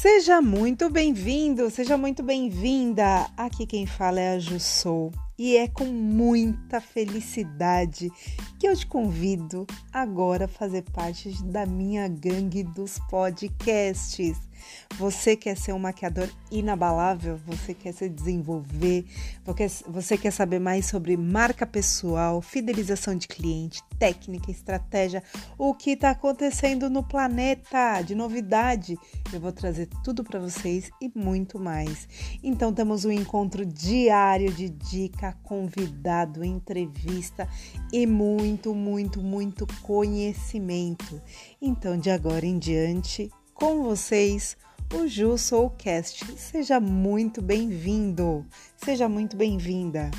Seja muito bem-vindo, seja muito bem-vinda. Aqui quem fala é a Jussou e é com muita felicidade que eu te convido agora a fazer parte da minha gangue dos podcasts. Você quer ser um maquiador inabalável? Você quer se desenvolver? Você quer saber mais sobre marca pessoal, fidelização de cliente, técnica, estratégia, o que está acontecendo no planeta de novidade? Eu vou trazer tudo para vocês e muito mais. Então temos um encontro diário de dica, convidado, entrevista e muito, muito, muito conhecimento. Então de agora em diante com vocês o Ju Soulcast. Seja muito bem-vindo, seja muito bem-vinda.